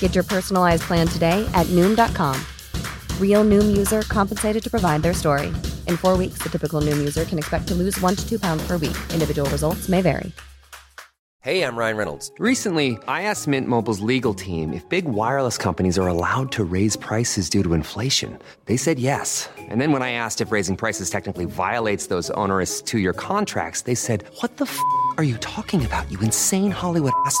Get your personalized plan today at Noom.com. Real Noom user compensated to provide their story. In four weeks, the typical Noom user can expect to lose one to two pounds per week. Individual results may vary. Hey, I'm Ryan Reynolds. Recently, I asked Mint Mobile's legal team if big wireless companies are allowed to raise prices due to inflation. They said yes. And then when I asked if raising prices technically violates those onerous two year contracts, they said, What the f are you talking about, you insane Hollywood ass?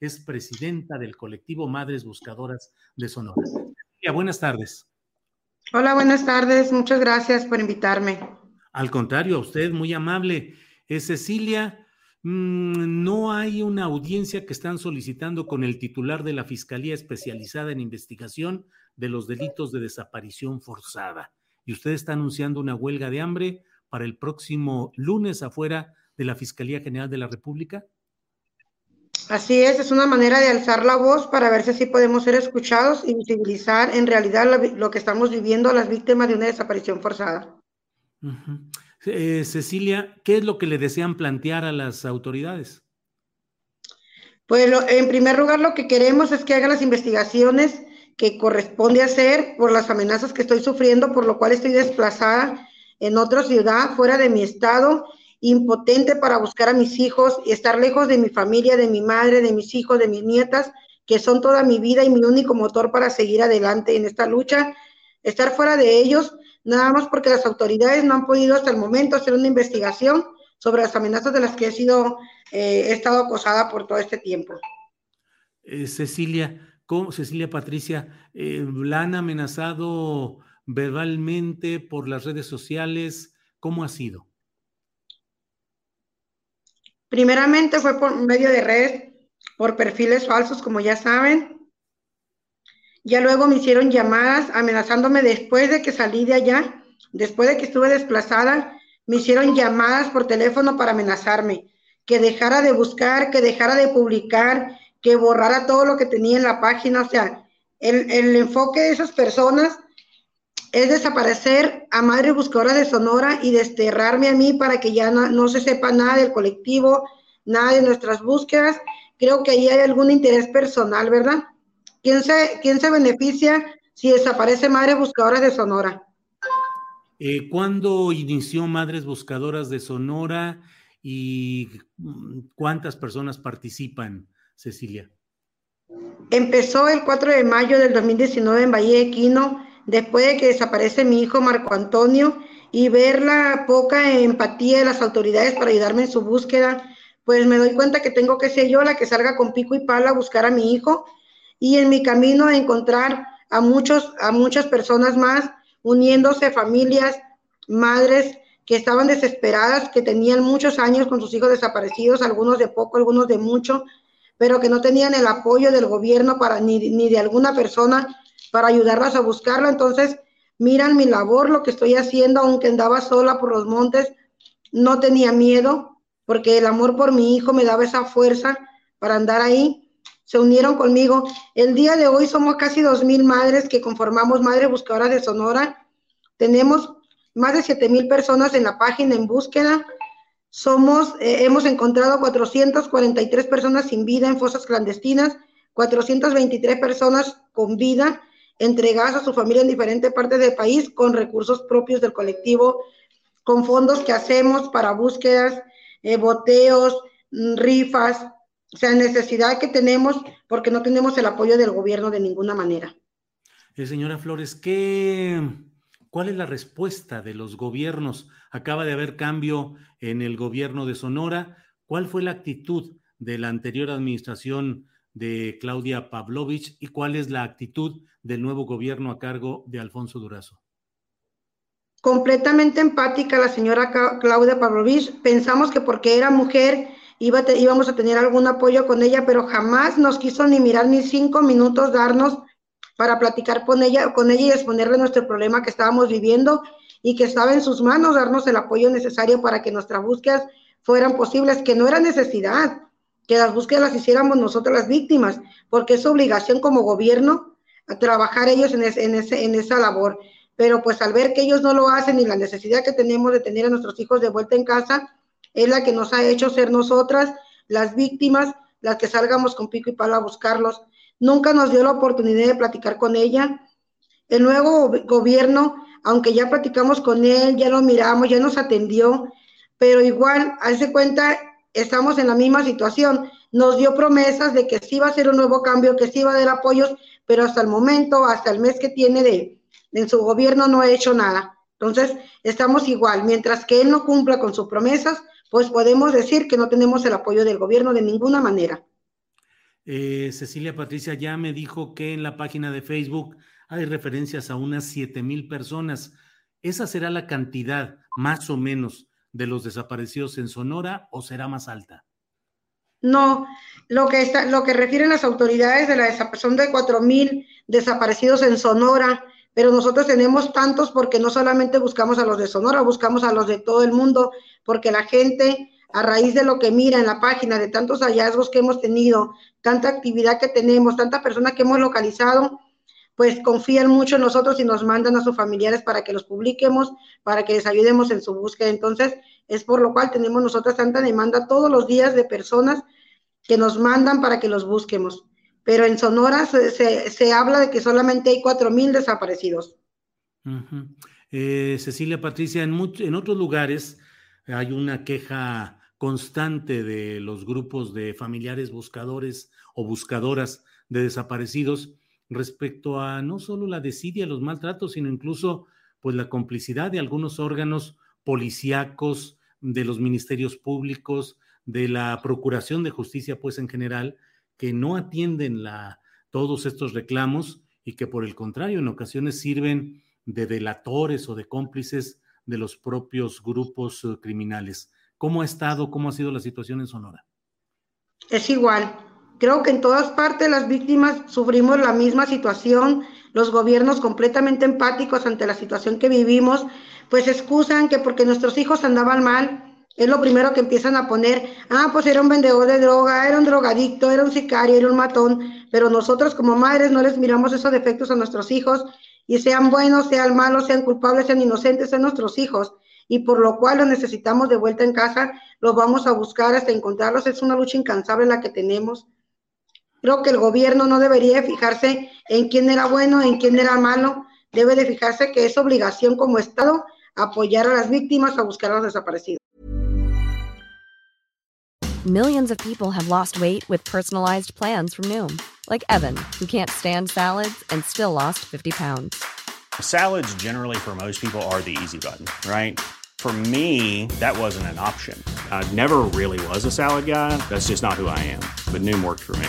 es presidenta del colectivo Madres Buscadoras de Sonora. Cecilia, buenas tardes. Hola, buenas tardes. Muchas gracias por invitarme. Al contrario, a usted, muy amable. Eh, Cecilia, mmm, no hay una audiencia que están solicitando con el titular de la Fiscalía Especializada en Investigación de los Delitos de Desaparición Forzada. Y usted está anunciando una huelga de hambre para el próximo lunes afuera de la Fiscalía General de la República. Así es, es una manera de alzar la voz para ver si así podemos ser escuchados y visibilizar en realidad lo, lo que estamos viviendo a las víctimas de una desaparición forzada. Uh -huh. eh, Cecilia, ¿qué es lo que le desean plantear a las autoridades? Pues lo, en primer lugar lo que queremos es que hagan las investigaciones que corresponde hacer por las amenazas que estoy sufriendo, por lo cual estoy desplazada en otra ciudad, fuera de mi estado, impotente para buscar a mis hijos y estar lejos de mi familia, de mi madre, de mis hijos, de mis nietas, que son toda mi vida y mi único motor para seguir adelante en esta lucha. Estar fuera de ellos, nada más porque las autoridades no han podido hasta el momento hacer una investigación sobre las amenazas de las que he sido, eh, he estado acosada por todo este tiempo. Eh, Cecilia, ¿cómo, Cecilia Patricia, eh, la han amenazado verbalmente por las redes sociales? ¿Cómo ha sido? Primeramente fue por medio de redes, por perfiles falsos, como ya saben. Ya luego me hicieron llamadas amenazándome después de que salí de allá, después de que estuve desplazada, me hicieron llamadas por teléfono para amenazarme, que dejara de buscar, que dejara de publicar, que borrara todo lo que tenía en la página. O sea, el, el enfoque de esas personas es desaparecer a Madre Buscadora de Sonora y desterrarme a mí para que ya no, no, se sepa nada del colectivo, nada de nuestras búsquedas. Creo que ahí hay algún interés personal, ¿verdad? ¿Quién se, quién se beneficia si desaparece Madre Buscadora de Sonora? Eh, ¿Cuándo inició Madres Buscadoras de Sonora y cuántas personas participan, Cecilia? Empezó el 4 de mayo del 2019 en Valle de Quino después de que desaparece mi hijo Marco Antonio y ver la poca empatía de las autoridades para ayudarme en su búsqueda, pues me doy cuenta que tengo que ser yo la que salga con pico y pala a buscar a mi hijo y en mi camino a encontrar a muchos a muchas personas más uniéndose familias, madres que estaban desesperadas, que tenían muchos años con sus hijos desaparecidos, algunos de poco, algunos de mucho, pero que no tenían el apoyo del gobierno para ni, ni de alguna persona para ayudarlas a buscarlo. Entonces, miran mi labor, lo que estoy haciendo, aunque andaba sola por los montes, no tenía miedo, porque el amor por mi hijo me daba esa fuerza para andar ahí. Se unieron conmigo. El día de hoy somos casi dos mil madres que conformamos Madre Buscadora de Sonora. Tenemos más de siete mil personas en la página en búsqueda. Somos, eh, hemos encontrado 443 personas sin vida en fosas clandestinas, 423 personas con vida entregadas a su familia en diferentes partes del país con recursos propios del colectivo, con fondos que hacemos para búsquedas, eh, boteos, rifas, o sea, necesidad que tenemos porque no tenemos el apoyo del gobierno de ninguna manera. Eh, señora Flores, ¿qué, ¿cuál es la respuesta de los gobiernos? Acaba de haber cambio en el gobierno de Sonora. ¿Cuál fue la actitud de la anterior administración de Claudia Pavlovich y cuál es la actitud del nuevo gobierno a cargo de Alfonso Durazo? Completamente empática la señora Claudia Pavlovich. Pensamos que porque era mujer iba íbamos a tener algún apoyo con ella, pero jamás nos quiso ni mirar ni cinco minutos darnos para platicar con ella, con ella y exponerle nuestro problema que estábamos viviendo y que estaba en sus manos darnos el apoyo necesario para que nuestras búsquedas fueran posibles, que no era necesidad que las búsquedas las hiciéramos nosotros las víctimas, porque es obligación como gobierno a trabajar ellos en, en, ese, en esa labor. Pero pues al ver que ellos no lo hacen y la necesidad que tenemos de tener a nuestros hijos de vuelta en casa, es la que nos ha hecho ser nosotras las víctimas, las que salgamos con pico y palo a buscarlos. Nunca nos dio la oportunidad de platicar con ella. El nuevo gobierno, aunque ya platicamos con él, ya lo miramos, ya nos atendió, pero igual, hace cuenta, estamos en la misma situación. Nos dio promesas de que sí va a ser un nuevo cambio, que sí va a dar apoyos, pero hasta el momento, hasta el mes que tiene de, en su gobierno, no ha hecho nada. Entonces, estamos igual. Mientras que él no cumpla con sus promesas, pues podemos decir que no tenemos el apoyo del gobierno de ninguna manera. Eh, Cecilia Patricia ya me dijo que en la página de Facebook hay referencias a unas 7 mil personas. ¿Esa será la cantidad más o menos de los desaparecidos en Sonora o será más alta? No, lo que, está, lo que refieren las autoridades de la desaparición de 4 mil desaparecidos en Sonora, pero nosotros tenemos tantos porque no solamente buscamos a los de Sonora, buscamos a los de todo el mundo, porque la gente, a raíz de lo que mira en la página, de tantos hallazgos que hemos tenido, tanta actividad que tenemos, tanta persona que hemos localizado, pues confían mucho en nosotros y nos mandan a sus familiares para que los publiquemos, para que les ayudemos en su búsqueda. Entonces, es por lo cual tenemos nosotros tanta demanda todos los días de personas que nos mandan para que los busquemos pero en Sonora se, habla de que solamente hay cuatro mil desaparecidos. Eh, Cecilia Patricia, en, en otros lugares hay una queja constante de los grupos de familiares buscadores o buscadoras de desaparecidos respecto a no solo la desidia, los maltratos, sino incluso pues la complicidad de algunos órganos policíacos, de los ministerios públicos, de la Procuración de Justicia, pues en general, que no atienden la, todos estos reclamos y que por el contrario en ocasiones sirven de delatores o de cómplices de los propios grupos eh, criminales. ¿Cómo ha estado, cómo ha sido la situación en Sonora? Es igual. Creo que en todas partes las víctimas sufrimos la misma situación, los gobiernos completamente empáticos ante la situación que vivimos, pues excusan que porque nuestros hijos andaban mal, es lo primero que empiezan a poner, ah, pues era un vendedor de droga, era un drogadicto, era un sicario, era un matón, pero nosotros como madres no les miramos esos defectos a nuestros hijos y sean buenos, sean malos, sean culpables, sean inocentes, sean nuestros hijos. Y por lo cual los necesitamos de vuelta en casa, los vamos a buscar hasta encontrarlos, es una lucha incansable la que tenemos. Creo que el gobierno no debería fijarse en quién era bueno, en quién era malo, debe de fijarse que es obligación como Estado apoyar a las víctimas a buscar a los desaparecidos. Millions of people have lost weight with personalized plans from Noom, like Evan, who can't stand salads and still lost 50 pounds. Salads, generally, for most people, are the easy button, right? For me, that wasn't an option. I never really was a salad guy. That's just not who I am. But Noom worked for me.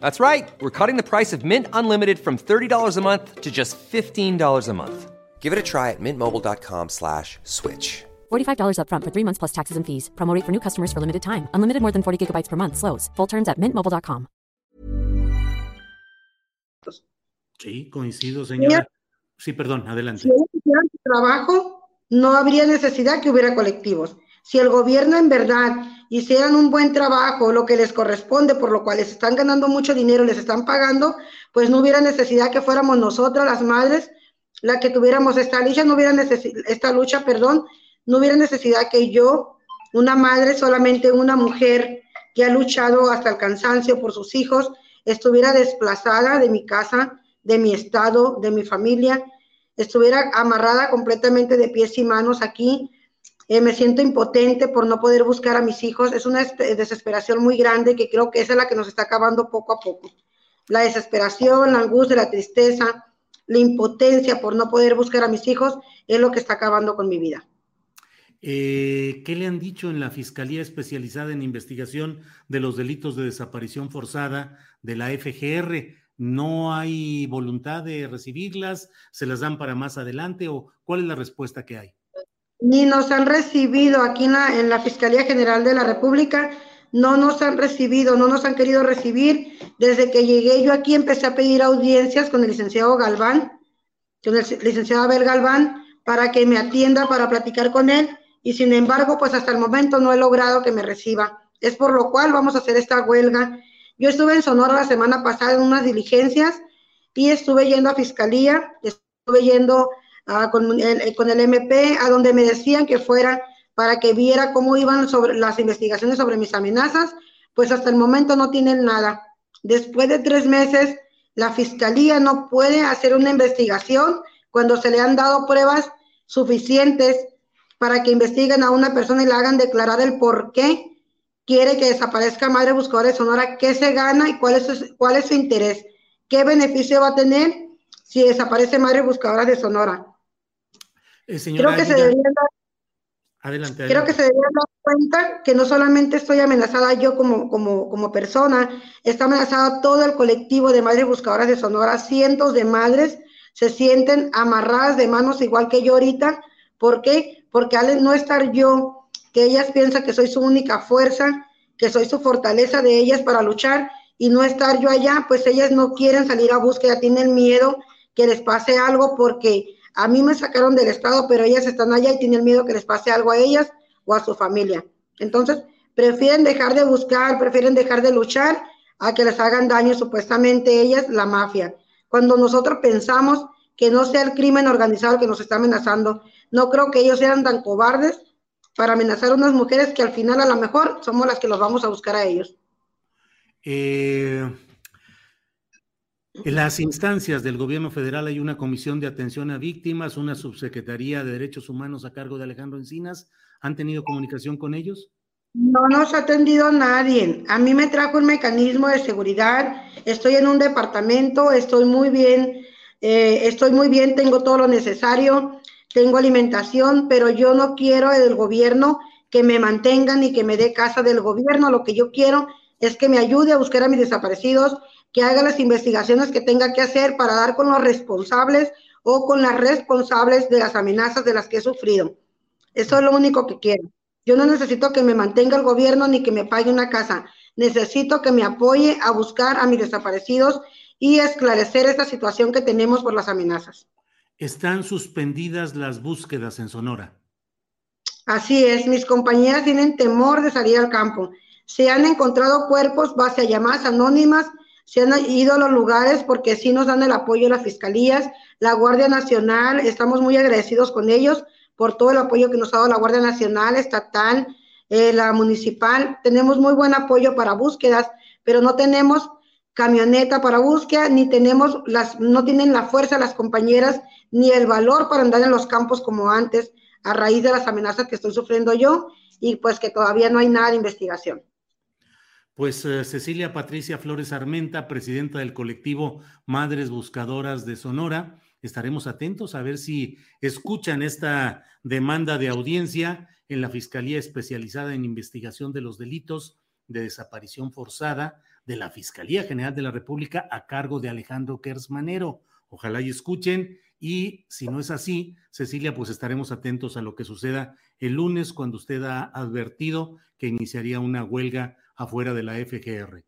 That's right. We're cutting the price of Mint Unlimited from $30 a month to just $15 a month. Give it a try at mintmobile.com slash switch. $45 upfront for three months plus taxes and fees. Promote for new customers for limited time. Unlimited more than 40 gigabytes per month. Slows. Full terms at mintmobile.com. Sí, coincido, señora. Sí, perdón, adelante. Si hubiera trabajo, no habría necesidad que hubiera colectivos. Si el gobierno en verdad hicieran un buen trabajo, lo que les corresponde, por lo cual les están ganando mucho dinero, les están pagando, pues no hubiera necesidad que fuéramos nosotras las madres la que tuviéramos esta lucha, no hubiera esta lucha, perdón, no hubiera necesidad que yo, una madre, solamente una mujer que ha luchado hasta el cansancio por sus hijos, estuviera desplazada de mi casa, de mi estado, de mi familia, estuviera amarrada completamente de pies y manos aquí. Eh, me siento impotente por no poder buscar a mis hijos. Es una desesperación muy grande que creo que esa es la que nos está acabando poco a poco. La desesperación, la angustia, la tristeza, la impotencia por no poder buscar a mis hijos es lo que está acabando con mi vida. Eh, ¿Qué le han dicho en la Fiscalía Especializada en Investigación de los Delitos de Desaparición Forzada de la FGR? ¿No hay voluntad de recibirlas? ¿Se las dan para más adelante? ¿O cuál es la respuesta que hay? Ni nos han recibido aquí en la, Fiscalía General de la República no nos han recibido, no nos han querido recibir. Desde que llegué yo aquí empecé a pedir audiencias con el licenciado Galván, con el licenciado Abel Galván, para que me atienda, para platicar con él. Y sin embargo, pues hasta el momento no he logrado que me reciba. Es por lo cual vamos a hacer esta huelga. Yo estuve en Sonora la semana pasada en unas diligencias y estuve yendo a fiscalía, estuve yendo ah, con, el, con el MP, a donde me decían que fuera para que viera cómo iban sobre las investigaciones sobre mis amenazas, pues hasta el momento no tienen nada. Después de tres meses, la fiscalía no puede hacer una investigación cuando se le han dado pruebas suficientes para que investiguen a una persona y le hagan declarar el por qué quiere que desaparezca Madre Buscadora de Sonora, qué se gana y cuál es cuál es su interés, qué beneficio va a tener si desaparece Madre Buscadora de Sonora. Eh, Creo que se debería dar Adelante, Creo que se debe dar cuenta que no solamente estoy amenazada yo como, como, como persona, está amenazado todo el colectivo de madres buscadoras de Sonora. Cientos de madres se sienten amarradas de manos igual que yo ahorita. ¿Por qué? Porque al no estar yo, que ellas piensan que soy su única fuerza, que soy su fortaleza de ellas para luchar, y no estar yo allá, pues ellas no quieren salir a búsqueda, tienen miedo que les pase algo porque a mí me sacaron del estado, pero ellas están allá y tienen miedo que les pase algo a ellas o a su familia. Entonces, prefieren dejar de buscar, prefieren dejar de luchar a que les hagan daño supuestamente ellas, la mafia. Cuando nosotros pensamos que no sea el crimen organizado que nos está amenazando, no creo que ellos sean tan cobardes para amenazar a unas mujeres que al final a lo mejor somos las que los vamos a buscar a ellos. Eh, en las instancias del gobierno federal hay una comisión de atención a víctimas, una subsecretaría de derechos humanos a cargo de Alejandro Encinas. ¿Han tenido comunicación con ellos? No nos ha atendido nadie. A mí me trajo un mecanismo de seguridad. Estoy en un departamento, estoy muy bien, eh, estoy muy bien, tengo todo lo necesario, tengo alimentación, pero yo no quiero del gobierno que me mantengan y que me dé casa del gobierno. Lo que yo quiero es que me ayude a buscar a mis desaparecidos que haga las investigaciones que tenga que hacer para dar con los responsables o con las responsables de las amenazas de las que he sufrido. Eso es lo único que quiero. Yo no necesito que me mantenga el gobierno ni que me pague una casa. Necesito que me apoye a buscar a mis desaparecidos y esclarecer esta situación que tenemos por las amenazas. Están suspendidas las búsquedas en Sonora. Así es, mis compañeras tienen temor de salir al campo. Se han encontrado cuerpos base a llamadas anónimas se han ido a los lugares porque sí nos dan el apoyo las fiscalías, la Guardia Nacional, estamos muy agradecidos con ellos por todo el apoyo que nos ha dado la Guardia Nacional, estatal, eh, la municipal. Tenemos muy buen apoyo para búsquedas, pero no tenemos camioneta para búsqueda, ni tenemos las, no tienen la fuerza las compañeras, ni el valor para andar en los campos como antes, a raíz de las amenazas que estoy sufriendo yo, y pues que todavía no hay nada de investigación. Pues eh, Cecilia Patricia Flores Armenta, presidenta del colectivo Madres Buscadoras de Sonora, estaremos atentos a ver si escuchan esta demanda de audiencia en la Fiscalía Especializada en Investigación de los Delitos de Desaparición Forzada de la Fiscalía General de la República a cargo de Alejandro Kersmanero. Ojalá y escuchen y si no es así, Cecilia, pues estaremos atentos a lo que suceda el lunes cuando usted ha advertido que iniciaría una huelga afuera de la FGR.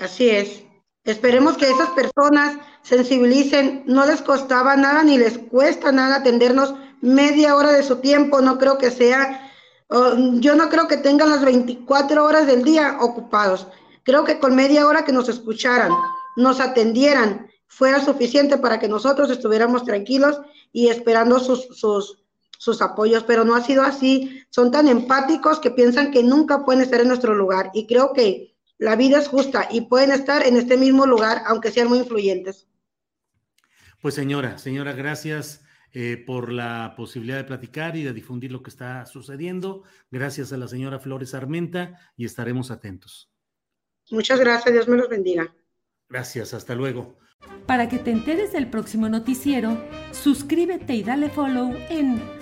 Así es. Esperemos que esas personas sensibilicen, no les costaba nada ni les cuesta nada atendernos media hora de su tiempo, no creo que sea, yo no creo que tengan las 24 horas del día ocupados, creo que con media hora que nos escucharan, nos atendieran, fuera suficiente para que nosotros estuviéramos tranquilos y esperando sus, sus, sus apoyos, pero no ha sido así. Son tan empáticos que piensan que nunca pueden estar en nuestro lugar y creo que la vida es justa y pueden estar en este mismo lugar aunque sean muy influyentes. Pues señora, señora, gracias eh, por la posibilidad de platicar y de difundir lo que está sucediendo. Gracias a la señora Flores Armenta y estaremos atentos. Muchas gracias, Dios me los bendiga. Gracias, hasta luego. Para que te enteres del próximo noticiero, suscríbete y dale follow en